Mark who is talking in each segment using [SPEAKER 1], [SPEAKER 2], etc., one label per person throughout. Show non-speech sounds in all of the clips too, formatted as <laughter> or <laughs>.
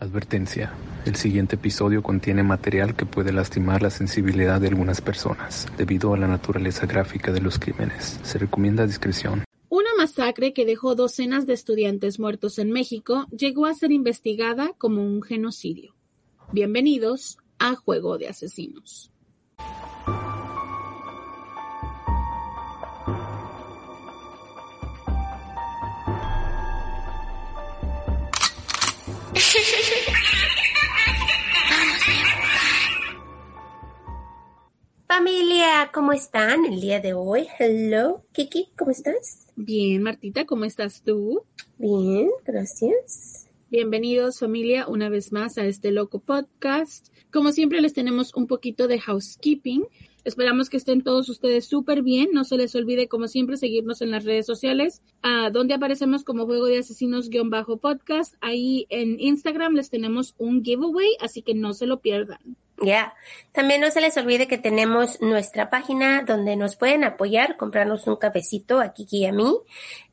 [SPEAKER 1] Advertencia. El siguiente episodio contiene material que puede lastimar la sensibilidad de algunas personas debido a la naturaleza gráfica de los crímenes. Se recomienda discreción.
[SPEAKER 2] Una masacre que dejó docenas de estudiantes muertos en México llegó a ser investigada como un genocidio. Bienvenidos a Juego de Asesinos. <laughs>
[SPEAKER 3] Familia, ¿cómo están el día de hoy? Hello, Kiki, ¿cómo estás?
[SPEAKER 2] Bien, Martita, ¿cómo estás tú?
[SPEAKER 3] Bien, gracias.
[SPEAKER 2] Bienvenidos familia una vez más a este loco podcast. Como siempre les tenemos un poquito de housekeeping. Esperamos que estén todos ustedes súper bien. No se les olvide, como siempre, seguirnos en las redes sociales, a donde aparecemos como Juego de Asesinos-podcast. Ahí en Instagram les tenemos un giveaway, así que no se lo pierdan.
[SPEAKER 3] Ya, también no se les olvide que tenemos nuestra página donde nos pueden apoyar, comprarnos un cafecito a Kiki y a mí.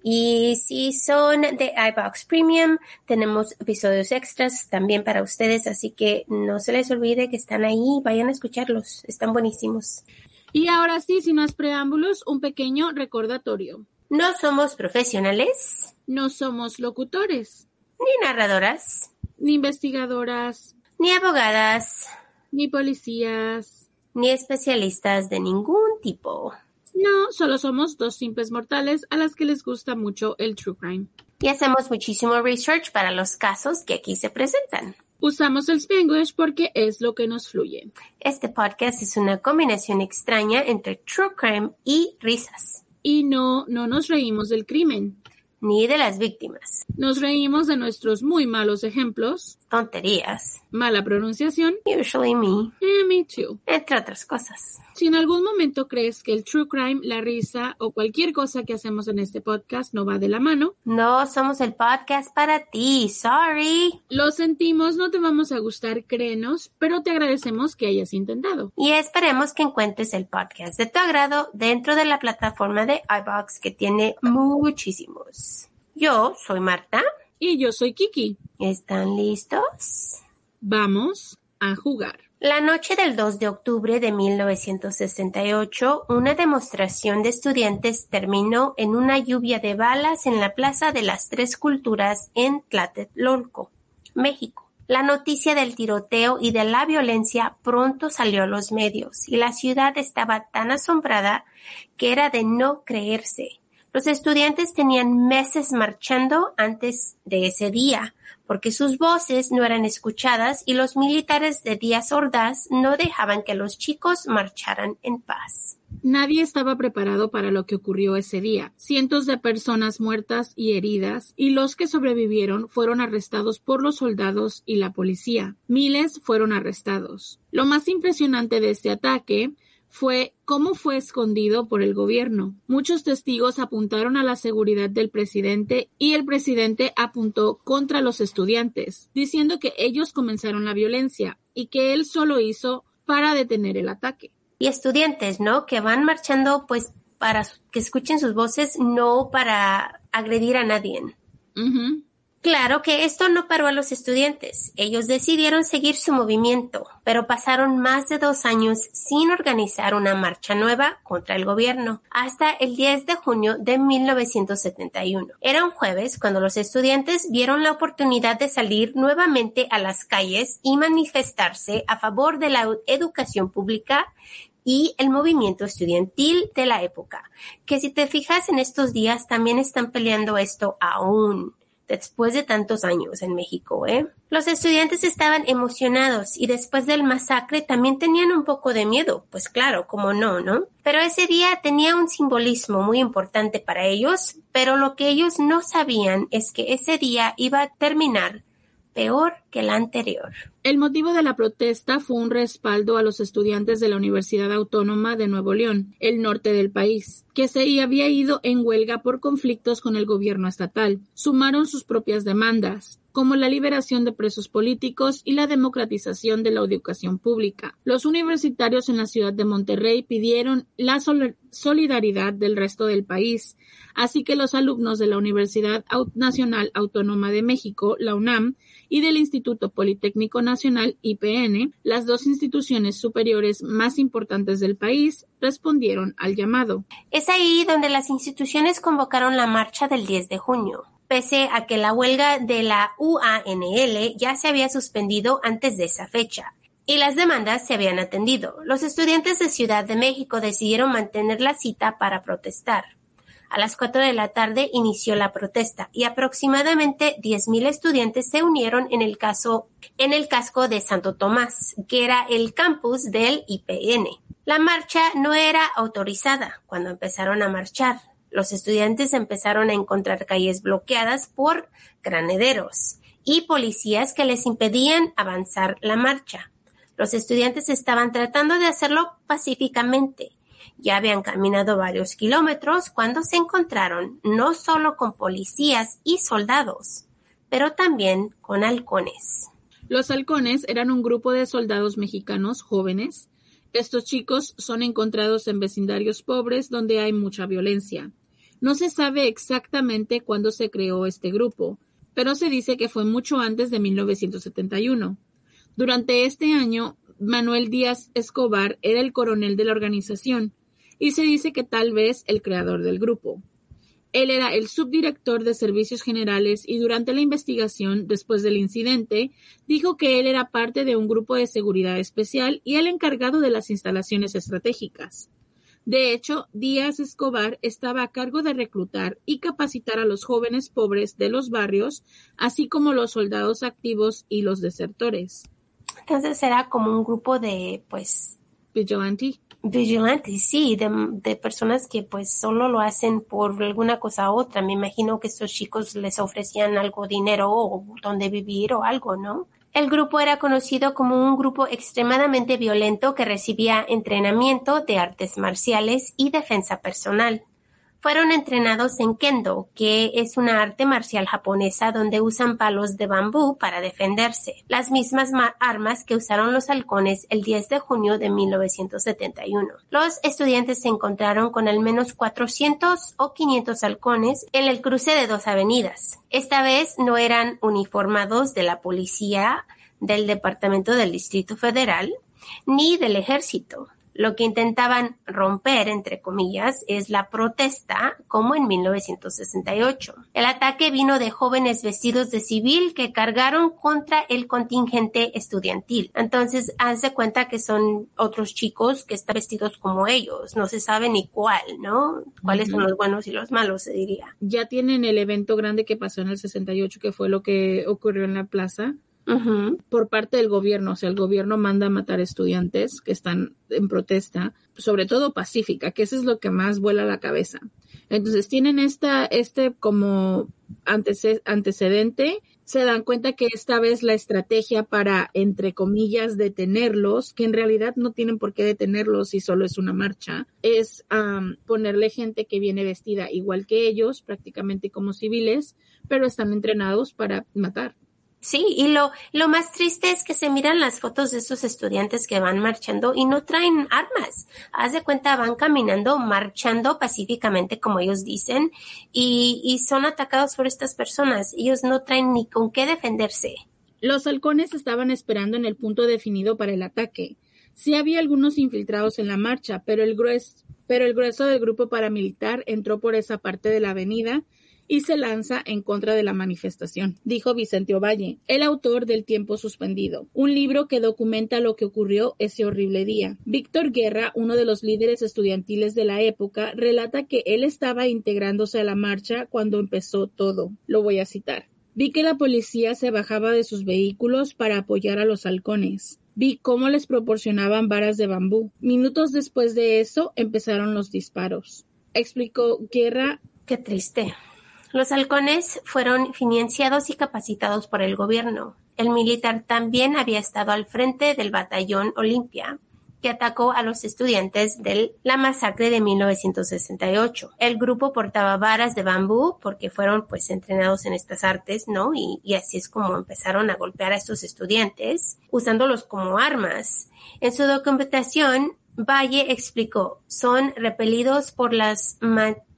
[SPEAKER 3] Y si son de iBox Premium, tenemos episodios extras también para ustedes, así que no se les olvide que están ahí, vayan a escucharlos, están buenísimos.
[SPEAKER 2] Y ahora sí, sin más preámbulos, un pequeño recordatorio.
[SPEAKER 3] No somos profesionales,
[SPEAKER 2] No somos locutores,
[SPEAKER 3] ni narradoras,
[SPEAKER 2] ni investigadoras,
[SPEAKER 3] ni abogadas,
[SPEAKER 2] ni policías.
[SPEAKER 3] ni especialistas de ningún tipo.
[SPEAKER 2] No, solo somos dos simples mortales a las que les gusta mucho el true crime.
[SPEAKER 3] Y hacemos muchísimo research para los casos que aquí se presentan.
[SPEAKER 2] Usamos el Spanglish porque es lo que nos fluye.
[SPEAKER 3] Este podcast es una combinación extraña entre true crime y risas,
[SPEAKER 2] Y no, no nos reímos del crimen.
[SPEAKER 3] Ni de las víctimas,
[SPEAKER 2] Nos reímos de nuestros muy malos ejemplos,
[SPEAKER 3] tonterías,
[SPEAKER 2] mala pronunciación,
[SPEAKER 3] usually me,
[SPEAKER 2] eh, me too.
[SPEAKER 3] entre otras cosas.
[SPEAKER 2] Si en algún momento crees que el true crime, la risa o cualquier cosa que hacemos en este podcast no va de la mano,
[SPEAKER 3] No somos el podcast para ti, sorry.
[SPEAKER 2] lo sentimos, no te vamos a gustar, créenos, pero te agradecemos que hayas intentado.
[SPEAKER 3] Y esperemos que encuentres el podcast de tu agrado dentro de la plataforma de iBox que tiene muchísimos. Yo soy Marta.
[SPEAKER 2] Y yo soy Kiki.
[SPEAKER 3] ¿Están listos?
[SPEAKER 2] Vamos a jugar.
[SPEAKER 3] La noche del 2 de octubre de 1968, una demostración de estudiantes terminó en una lluvia de balas en la Plaza de las Tres Culturas en Tlatelolco, México. La noticia del tiroteo y de la violencia pronto salió a los medios y la ciudad estaba tan asombrada que era de no creerse. Los estudiantes tenían meses marchando antes de ese día, porque sus voces no eran escuchadas y los militares de Díaz Ordaz no dejaban que los chicos marcharan en paz.
[SPEAKER 2] Nadie estaba preparado para lo que ocurrió ese día. Cientos de personas muertas y heridas, y los que sobrevivieron fueron arrestados por los soldados y la policía. Miles fueron arrestados. Lo más impresionante de este ataque fue cómo fue escondido por el gobierno. Muchos testigos apuntaron a la seguridad del presidente y el presidente apuntó contra los estudiantes, diciendo que ellos comenzaron la violencia y que él solo hizo para detener el ataque.
[SPEAKER 3] Y estudiantes, ¿no? Que van marchando pues para que escuchen sus voces, no para agredir a nadie. Claro que esto no paró a los estudiantes. Ellos decidieron seguir su movimiento, pero pasaron más de dos años sin organizar una marcha nueva contra el gobierno, hasta el 10 de junio de 1971. Era un jueves cuando los estudiantes vieron la oportunidad de salir nuevamente a las calles y manifestarse a favor de la educación pública y el movimiento estudiantil de la época, que si te fijas en estos días también están peleando esto aún después de tantos años en México, ¿eh? Los estudiantes estaban emocionados y después del masacre también tenían un poco de miedo, pues claro, como no, ¿no? Pero ese día tenía un simbolismo muy importante para ellos, pero lo que ellos no sabían es que ese día iba a terminar peor que anterior.
[SPEAKER 2] El motivo de la protesta fue un respaldo a los estudiantes de la Universidad Autónoma de Nuevo León, el norte del país, que se había ido en huelga por conflictos con el gobierno estatal. Sumaron sus propias demandas como la liberación de presos políticos y la democratización de la educación pública. Los universitarios en la ciudad de Monterrey pidieron la solidaridad del resto del país, así que los alumnos de la Universidad Nacional Autónoma de México, la UNAM, y del Instituto Politécnico Nacional, IPN, las dos instituciones superiores más importantes del país, respondieron al llamado.
[SPEAKER 3] Es ahí donde las instituciones convocaron la marcha del 10 de junio pese a que la huelga de la UANL ya se había suspendido antes de esa fecha y las demandas se habían atendido. Los estudiantes de Ciudad de México decidieron mantener la cita para protestar. A las 4 de la tarde inició la protesta y aproximadamente 10.000 estudiantes se unieron en el, caso, en el casco de Santo Tomás, que era el campus del IPN. La marcha no era autorizada cuando empezaron a marchar. Los estudiantes empezaron a encontrar calles bloqueadas por granederos y policías que les impedían avanzar la marcha. Los estudiantes estaban tratando de hacerlo pacíficamente. Ya habían caminado varios kilómetros cuando se encontraron no solo con policías y soldados, pero también con halcones.
[SPEAKER 2] Los halcones eran un grupo de soldados mexicanos jóvenes estos chicos son encontrados en vecindarios pobres donde hay mucha violencia. No se sabe exactamente cuándo se creó este grupo, pero se dice que fue mucho antes de 1971. Durante este año, Manuel Díaz Escobar era el coronel de la organización y se dice que tal vez el creador del grupo. Él era el subdirector de servicios generales y durante la investigación, después del incidente, dijo que él era parte de un grupo de seguridad especial y el encargado de las instalaciones estratégicas. De hecho, Díaz Escobar estaba a cargo de reclutar y capacitar a los jóvenes pobres de los barrios, así como los soldados activos y los desertores.
[SPEAKER 3] Entonces era como un grupo de, pues...
[SPEAKER 2] Vigilante.
[SPEAKER 3] Vigilantes, sí, de, personas que pues solo lo hacen por alguna cosa u otra. Me imagino que estos chicos les ofrecían algo dinero o donde vivir o algo, ¿no? El grupo era conocido como un grupo extremadamente violento que recibía entrenamiento de artes marciales y defensa personal fueron entrenados en kendo, que es una arte marcial japonesa donde usan palos de bambú para defenderse, las mismas armas que usaron los halcones el 10 de junio de 1971. Los estudiantes se encontraron con al menos 400 o 500 halcones en el cruce de dos avenidas. Esta vez no eran uniformados de la policía del Departamento del Distrito Federal ni del ejército. Lo que intentaban romper, entre comillas, es la protesta, como en 1968. El ataque vino de jóvenes vestidos de civil que cargaron contra el contingente estudiantil. Entonces, haz de cuenta que son otros chicos que están vestidos como ellos. No se sabe ni cuál, ¿no? Cuáles son los buenos y los malos, se diría.
[SPEAKER 2] Ya tienen el evento grande que pasó en el 68, que fue lo que ocurrió en la plaza por parte del gobierno. O sea, el gobierno manda a matar estudiantes que están en protesta, sobre todo pacífica, que eso es lo que más vuela la cabeza. Entonces tienen esta, este como antecedente, se dan cuenta que esta vez la estrategia para, entre comillas, detenerlos, que en realidad no tienen por qué detenerlos si solo es una marcha, es ponerle gente que viene vestida igual que ellos, prácticamente como civiles, pero están entrenados para matar.
[SPEAKER 3] Sí, y lo, lo más triste es que se miran las fotos de esos estudiantes que van marchando y no traen armas. Haz de cuenta, van caminando, marchando pacíficamente, como ellos dicen, y, y son atacados por estas personas. Ellos no traen ni con qué defenderse.
[SPEAKER 2] Los halcones estaban esperando en el punto definido para el ataque. Sí había algunos infiltrados en la marcha, pero el grueso, pero el grueso del grupo paramilitar entró por esa parte de la avenida y se lanza en contra de la manifestación, dijo Vicente Ovalle, el autor del Tiempo Suspendido, un libro que documenta lo que ocurrió ese horrible día. Víctor Guerra, uno de los líderes estudiantiles de la época, relata que él estaba integrándose a la marcha cuando empezó todo. Lo voy a citar. Vi que la policía se bajaba de sus vehículos para apoyar a los halcones. Vi cómo les proporcionaban varas de bambú. Minutos después de eso empezaron los disparos. Explicó Guerra.
[SPEAKER 3] Qué triste. Los halcones fueron financiados y capacitados por el gobierno. el militar también había estado al frente del batallón Olimpia, que atacó a los estudiantes de la masacre de 1968. El grupo portaba varas de bambú porque fueron pues entrenados en estas artes, ¿no? Y, así es como empezaron a golpear a estos estudiantes usándolos como armas. En su documentación, Valle explicó, son repelidos por las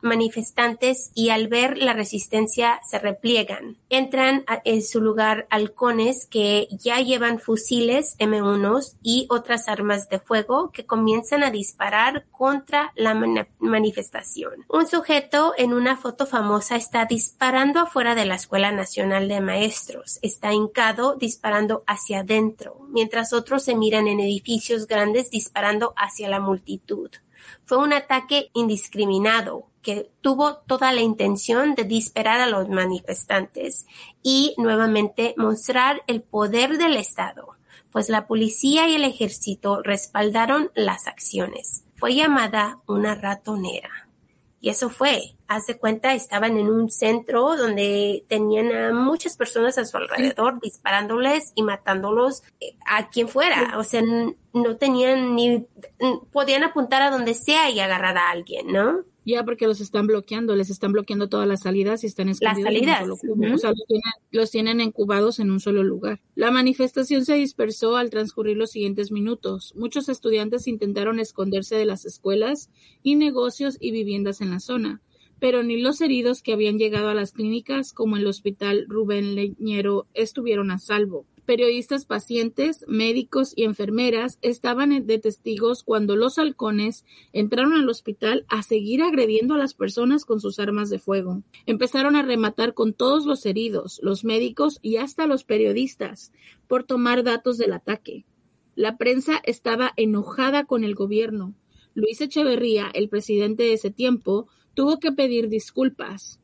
[SPEAKER 3] manifestantes y al ver la resistencia se repliegan. Entran en su lugar halcones que ya llevan fusiles M1 y otras armas de fuego que comienzan a disparar contra la manifestación. Un sujeto en una foto famosa está disparando afuera de la Escuela Nacional de Maestros. Está hincado disparando hacia adentro, mientras otros se miran en edificios grandes disparando hacia la multitud. Fue un ataque indiscriminado que tuvo toda la intención de disparar a los manifestantes y nuevamente mostrar el poder del Estado, pues la policía y el ejército respaldaron las acciones. Fue llamada una ratonera. Y eso fue, hace cuenta, estaban en un centro donde tenían a muchas personas a su alrededor disparándoles y matándolos eh, a quien fuera. O sea, no tenían ni, podían apuntar a donde sea y agarrar a alguien, ¿no?
[SPEAKER 2] Ya, porque los están bloqueando, les están bloqueando todas las salidas y están escondidos.
[SPEAKER 3] Las salidas.
[SPEAKER 2] O sea, los tienen, los tienen incubados en un solo lugar. La manifestación se dispersó al transcurrir los siguientes minutos. Muchos estudiantes intentaron esconderse de las escuelas y negocios y viviendas en la zona, pero ni los heridos que habían llegado a las clínicas como el hospital Rubén Leñero estuvieron a salvo. Periodistas pacientes, médicos y enfermeras estaban de testigos cuando los halcones entraron al hospital a seguir agrediendo a las personas con sus armas de fuego. Empezaron a rematar con todos los heridos, los médicos y hasta los periodistas por tomar datos del ataque. La prensa estaba enojada con el gobierno. Luis Echeverría, el presidente de ese tiempo, tuvo que pedir disculpas.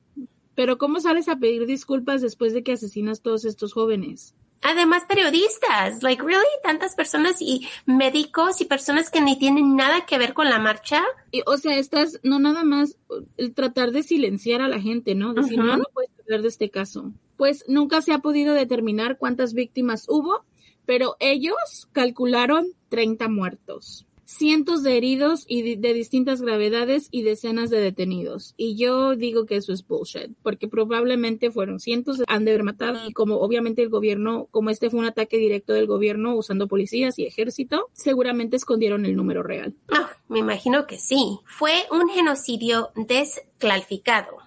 [SPEAKER 2] Pero ¿cómo sales a pedir disculpas después de que asesinas todos estos jóvenes?
[SPEAKER 3] Además, periodistas, like, really, tantas personas y médicos y personas que ni tienen nada que ver con la marcha.
[SPEAKER 2] Y, o sea, estás, no nada más el tratar de silenciar a la gente, ¿no? Decir, no, no puedes hablar de este caso. Pues nunca se ha podido determinar cuántas víctimas hubo, pero ellos calcularon 30 muertos cientos de heridos y de, distintas gravedades y decenas de detenidos. Y yo digo que eso es bullshit, porque probablemente fueron cientos de, han de haber matado y como obviamente el gobierno, como este fue un ataque directo del gobierno usando policías y ejército, seguramente escondieron el número real.
[SPEAKER 3] Ah, me imagino que sí. Fue un genocidio desclasificado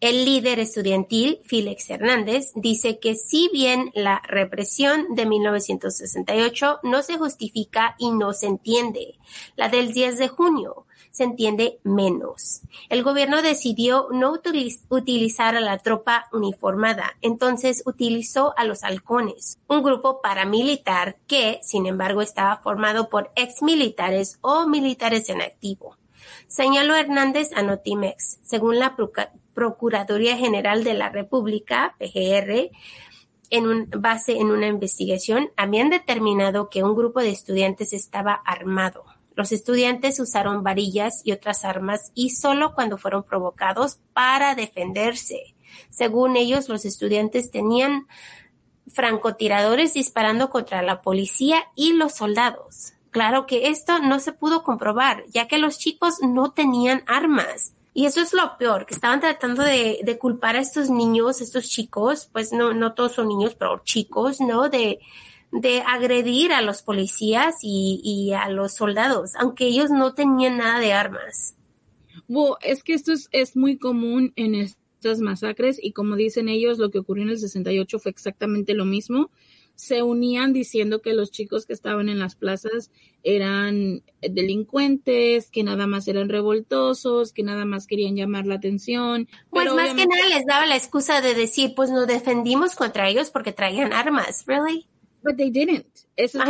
[SPEAKER 3] el líder estudiantil, Félix Hernández, dice que si bien la represión de 1968 no se justifica y no se entiende, la del 10 de junio se entiende menos. El gobierno decidió no utilizar a la tropa uniformada, entonces utilizó a los halcones, un grupo paramilitar que, sin embargo, estaba formado por exmilitares o militares en activo. Señaló Hernández a Notimex. Según la Procuraduría General de la República, PGR, en un, base en una investigación, habían determinado que un grupo de estudiantes estaba armado. Los estudiantes usaron varillas y otras armas y solo cuando fueron provocados para defenderse. Según ellos, los estudiantes tenían francotiradores disparando contra la policía y los soldados. Claro que esto no se pudo comprobar, ya que los chicos no tenían armas. Y eso es lo peor, que estaban tratando de, culpar a estos niños, estos chicos, pues no, no todos son niños, pero chicos, ¿no? De, de agredir a los policías y, a los soldados, aunque ellos no tenían nada de armas.
[SPEAKER 2] Bueno, es que esto es, es muy común en estas masacres y como dicen ellos, lo que ocurrió en el 68 fue exactamente lo mismo se unían diciendo que los chicos que estaban en las plazas eran delincuentes, que nada más eran revoltosos, que nada más querían llamar la atención.
[SPEAKER 3] Pues más que nada les daba la excusa de decir, pues nos defendimos contra ellos porque traían armas, ¿really?
[SPEAKER 2] But they didn't. Eso es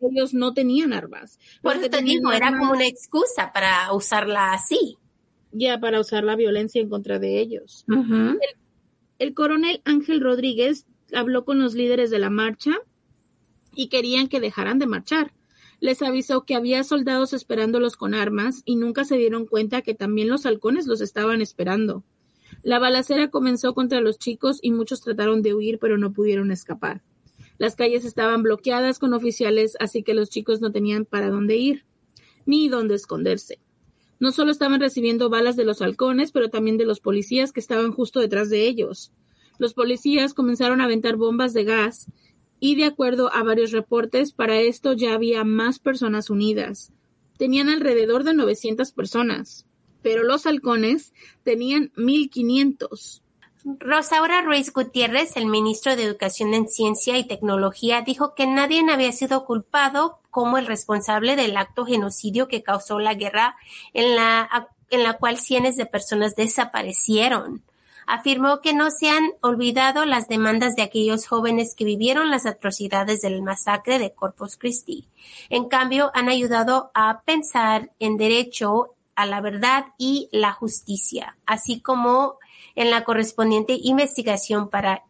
[SPEAKER 2] ellos no tenían armas.
[SPEAKER 3] Por eso te digo, era como una excusa para usarla así.
[SPEAKER 2] Ya, para usar la violencia en contra de ellos. el coronel Ángel Rodríguez habló con los líderes de la marcha y querían que dejaran de marchar. Les avisó que había soldados esperándolos con armas y nunca se dieron cuenta que también los halcones los estaban esperando. La balacera comenzó contra los chicos y muchos trataron de huir pero no pudieron escapar. Las calles estaban bloqueadas con oficiales, así que los chicos no tenían para dónde ir, ni dónde esconderse. No solo estaban recibiendo balas de los halcones, pero también de los policías que estaban justo detrás de ellos. Los policías comenzaron a aventar bombas de gas y de acuerdo a varios reportes, para esto ya había más personas unidas. Tenían alrededor de 900 personas, pero los halcones tenían 1500.
[SPEAKER 3] Rosaura Ruiz Gutiérrez, el ministro de Educación en Ciencia y Tecnología, dijo que nadie había sido culpado como el responsable del acto genocidio que causó la guerra en la, en la cual cientos de personas desaparecieron. Afirmó que no se han olvidado las demandas de aquellos jóvenes que vivieron las atrocidades del masacre de Corpus Christi. En cambio, han ayudado a pensar en derecho a la verdad y la justicia, así como en la correspondiente investigación para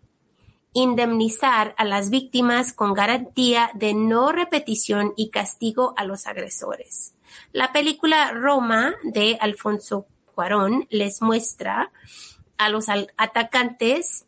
[SPEAKER 3] indemnizar a las víctimas con garantía de no repetición y castigo a los agresores. La película Roma de Alfonso Cuarón les muestra a los atacantes,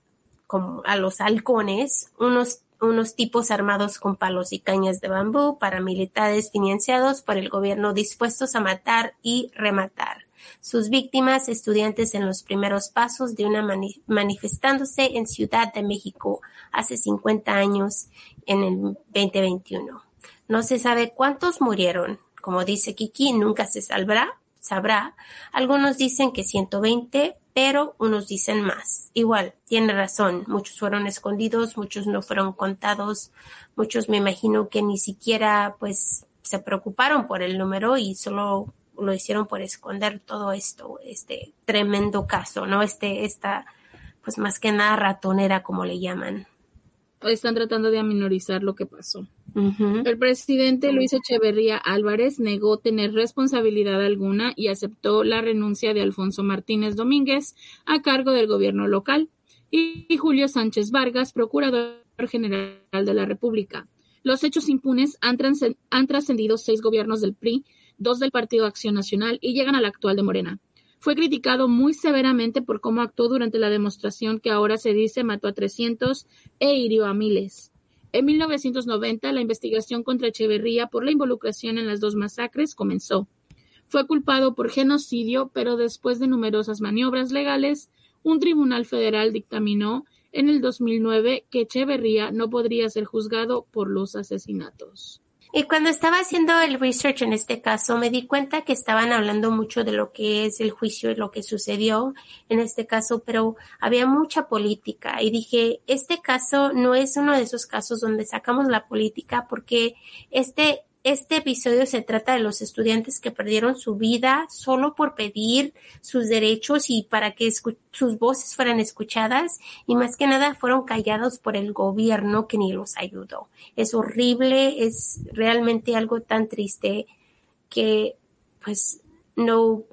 [SPEAKER 3] como a los halcones, unos, unos tipos armados con palos y cañas de bambú, paramilitares financiados por el gobierno dispuestos a matar y rematar sus víctimas, estudiantes en los primeros pasos de una manifestándose en Ciudad de México hace 50 años en el 2021. No se sabe cuántos murieron. Como dice Kiki, nunca se sabrá, sabrá. Algunos dicen que 120, pero unos dicen más. Igual, tiene razón. Muchos fueron escondidos, muchos no fueron contados, muchos me imagino que ni siquiera pues se preocuparon por el número y solo lo hicieron por esconder todo esto, este tremendo caso, ¿no? Este, esta, pues más que nada ratonera, como le llaman.
[SPEAKER 2] Están tratando de aminorizar lo que pasó. El presidente Luis Echeverría Álvarez negó tener responsabilidad alguna y aceptó la renuncia de Alfonso Martínez Domínguez a cargo del gobierno local y Julio Sánchez Vargas, procurador general de la República. Los hechos impunes han, han trascendido seis gobiernos del PRI dos del Partido Acción Nacional y llegan al actual de Morena. Fue criticado muy severamente por cómo actuó durante la demostración que ahora se dice mató a 300 e hirió a miles. En 1990, la investigación contra Echeverría por la involucración en las dos masacres comenzó. Fue culpado por genocidio, pero después de numerosas maniobras legales, un tribunal federal dictaminó en el 2009 que Echeverría no podría ser juzgado por los asesinatos.
[SPEAKER 3] Y cuando estaba haciendo el research en este caso, me di cuenta que estaban hablando mucho de lo que es el juicio y lo que sucedió en este caso, pero había mucha política. Y dije, este caso no es uno de esos casos donde sacamos la política porque este este episodio se trata de los estudiantes que perdieron su vida solo por pedir sus derechos y para que sus voces fueran escuchadas y más que nada fueron callados por el gobierno que ni los ayudó. Es horrible, es realmente algo tan triste que pues no,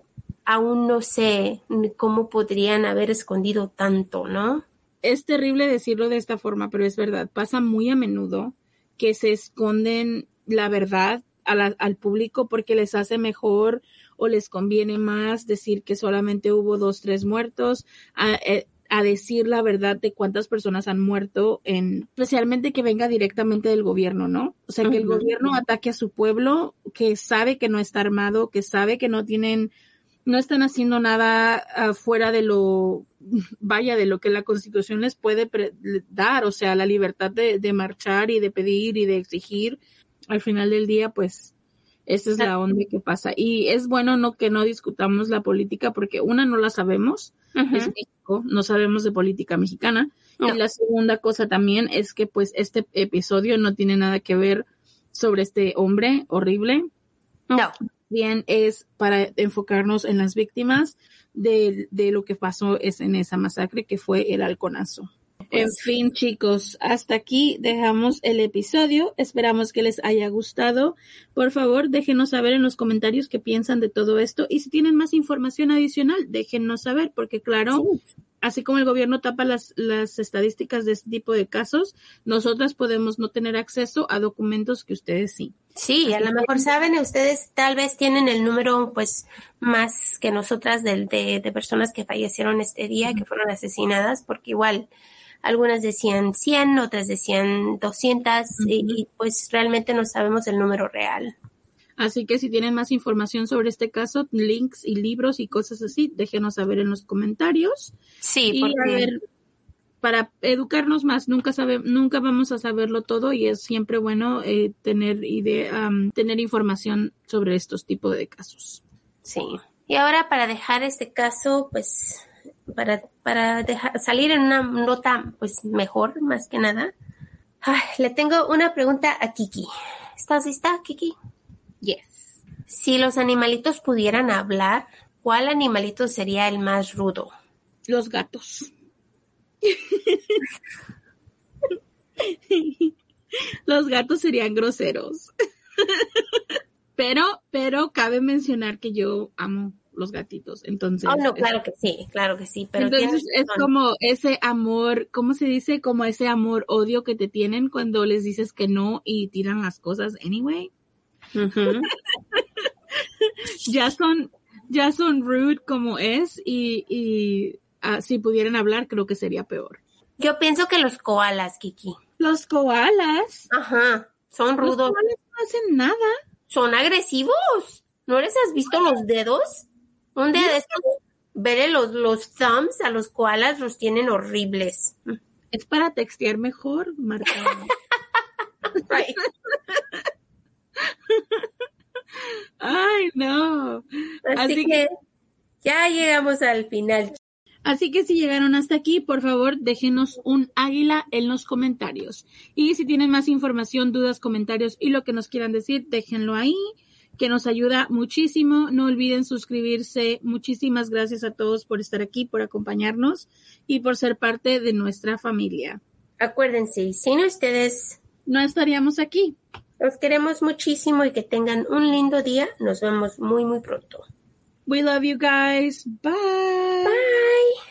[SPEAKER 3] aún no sé cómo podrían haber escondido tanto, ¿no?
[SPEAKER 2] Es terrible decirlo de esta forma, pero es verdad. Pasa muy a menudo que se esconden la verdad al público porque les hace mejor o les conviene más decir que solamente hubo dos, tres muertos, a, eh, a, decir la verdad de cuántas personas han muerto, en, especialmente que venga directamente del gobierno, ¿no? O sea, que el gobierno ataque a su pueblo, que sabe que no está armado, que sabe que no tienen, no están haciendo nada fuera de lo, vaya, de lo que la constitución les puede dar, o sea, la libertad de, de marchar y de pedir y de exigir al final del día, pues, esa es la onda que pasa. Y es bueno no que no discutamos la política porque una no la sabemos, es México, no sabemos de política mexicana. Y la segunda cosa también es que pues este episodio no tiene nada que ver sobre este hombre horrible.
[SPEAKER 3] No.
[SPEAKER 2] Bien, es para enfocarnos en las víctimas de, de lo que pasó es en esa masacre que fue el halconazo. En fin, chicos, hasta aquí dejamos el episodio. Esperamos que les haya gustado. Por favor, déjenos saber en los comentarios qué piensan de todo esto y si tienen más información adicional, déjenos saber, porque claro, así como el gobierno tapa las, las estadísticas de este tipo de casos, nosotras podemos no tener acceso a documentos que ustedes sí.
[SPEAKER 3] Sí, a lo mejor saben, ustedes tal vez tienen el número pues más que nosotras de, de, de personas que fallecieron este día, que fueron asesinadas, porque igual algunas decían 100, otras decían 200 y, y pues realmente no sabemos el número real.
[SPEAKER 2] Así que si tienen más información sobre este caso, links y libros y cosas así, déjenos saber en los comentarios.
[SPEAKER 3] Sí,
[SPEAKER 2] Y a
[SPEAKER 3] porque
[SPEAKER 2] ver, para educarnos más, nunca sabe, nunca vamos a saberlo todo y es siempre bueno eh, tener idea, am, tener información sobre estos tipos de casos.
[SPEAKER 3] sí. Y ahora para dejar este caso, pues para para dejar, salir en una nota pues mejor, más que nada. Ay, le tengo una pregunta a Kiki. ¿Estás lista, Kiki?
[SPEAKER 2] Yes.
[SPEAKER 3] Si los animalitos pudieran hablar, ¿cuál animalito sería el más rudo?
[SPEAKER 2] Los gatos. Los gatos serían groseros. Pero, pero cabe mencionar que yo amo los gatitos. Entonces,
[SPEAKER 3] Oh, no,
[SPEAKER 2] es-
[SPEAKER 3] claro que sí, claro que sí, pero
[SPEAKER 2] Entonces es como ese amor, ¿cómo se dice? Como ese amor odio que te tienen cuando les dices que no y tiran las cosas anyway.
[SPEAKER 3] Ujú. <laughs>
[SPEAKER 2] Ya son, ya son rude como es y, y ah, si pudieran hablar creo que sería peor.
[SPEAKER 3] Yo pienso que los koalas, Kiki.
[SPEAKER 2] Los koalas,
[SPEAKER 3] Ajá, son
[SPEAKER 2] los
[SPEAKER 3] rudos,
[SPEAKER 2] koalas no hacen nada.
[SPEAKER 3] son agresivos. ¿No les has visto los dedos? Un día de estos, veré los, los thumbs a los koalas los tienen horribles.
[SPEAKER 2] Es para textear mejor, Marta. <laughs>
[SPEAKER 3] Right.
[SPEAKER 2] Ay, no.
[SPEAKER 3] Así,
[SPEAKER 2] Así
[SPEAKER 3] que ya llegamos al final.
[SPEAKER 2] Así que si llegaron hasta aquí, por favor, déjenos un águila en los comentarios. Y si tienen más información, dudas, comentarios y lo que nos quieran decir, déjenlo ahí, que nos ayuda muchísimo. No olviden suscribirse. Muchísimas gracias a todos por estar aquí, por acompañarnos y por ser parte de nuestra familia.
[SPEAKER 3] Acuérdense, sin ustedes,
[SPEAKER 2] No estaríamos aquí.
[SPEAKER 3] los queremos muchísimo y que tengan un lindo día. Nos vemos muy, muy pronto.
[SPEAKER 2] We love you guys. Bye.